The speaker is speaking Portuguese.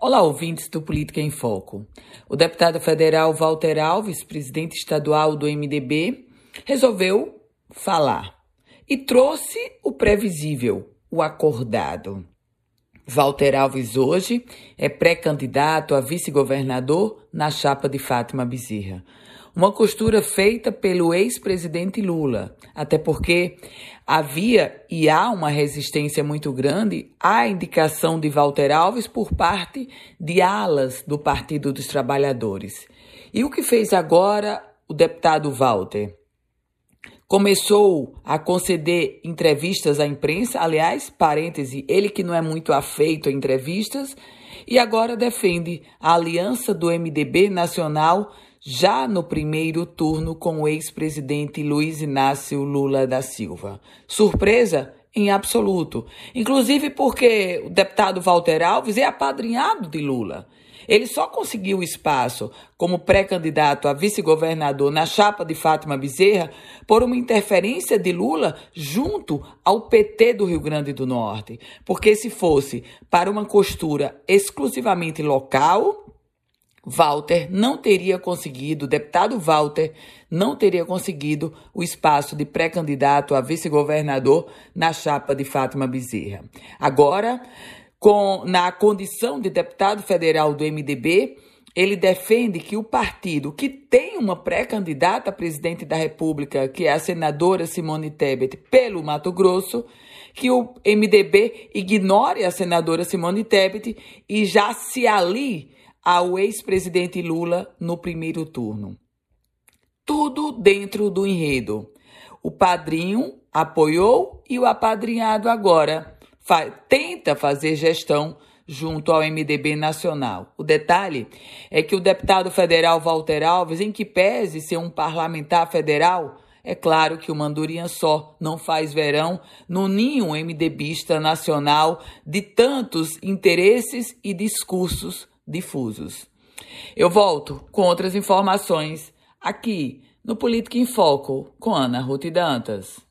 Olá, ouvintes do Política em Foco. O deputado federal Walter Alves, presidente estadual do MDB, resolveu falar e trouxe o previsível, o acordado. Walter Alves hoje é pré-candidato a vice-governador na chapa de Fátima Bezerra. Uma costura feita pelo ex-presidente Lula, até porque havia e há uma resistência muito grande à indicação de Walter Alves por parte de alas do Partido dos Trabalhadores. E o que fez agora o deputado Walter? Começou a conceder entrevistas à imprensa, aliás, parêntese, ele que não é muito afeito a entrevistas, e agora defende a aliança do MDB nacional já no primeiro turno com o ex-presidente Luiz Inácio Lula da Silva. Surpresa? Em absoluto. Inclusive porque o deputado Walter Alves é apadrinhado de Lula. Ele só conseguiu espaço como pré-candidato a vice-governador na chapa de Fátima Bezerra por uma interferência de Lula junto ao PT do Rio Grande do Norte. Porque se fosse para uma costura exclusivamente local, Walter não teria conseguido, o deputado Walter não teria conseguido o espaço de pré-candidato a vice-governador na chapa de Fátima Bezerra. Agora, com, na condição de deputado federal do MDB, ele defende que o partido que tem uma pré-candidata a presidente da República, que é a senadora Simone Tebet, pelo Mato Grosso, que o MDB ignore a senadora Simone Tebet e já se alie ao ex-presidente Lula no primeiro turno. Tudo dentro do enredo. O padrinho apoiou e o apadrinhado agora fa tenta fazer gestão junto ao MDB nacional. O detalhe é que o deputado federal Walter Alves, em que pese ser um parlamentar federal, é claro que o Mandurian só não faz verão no ninho MDBista nacional de tantos interesses e discursos difusos. Eu volto com outras informações aqui no Política em Foco com Ana Ruth Dantas.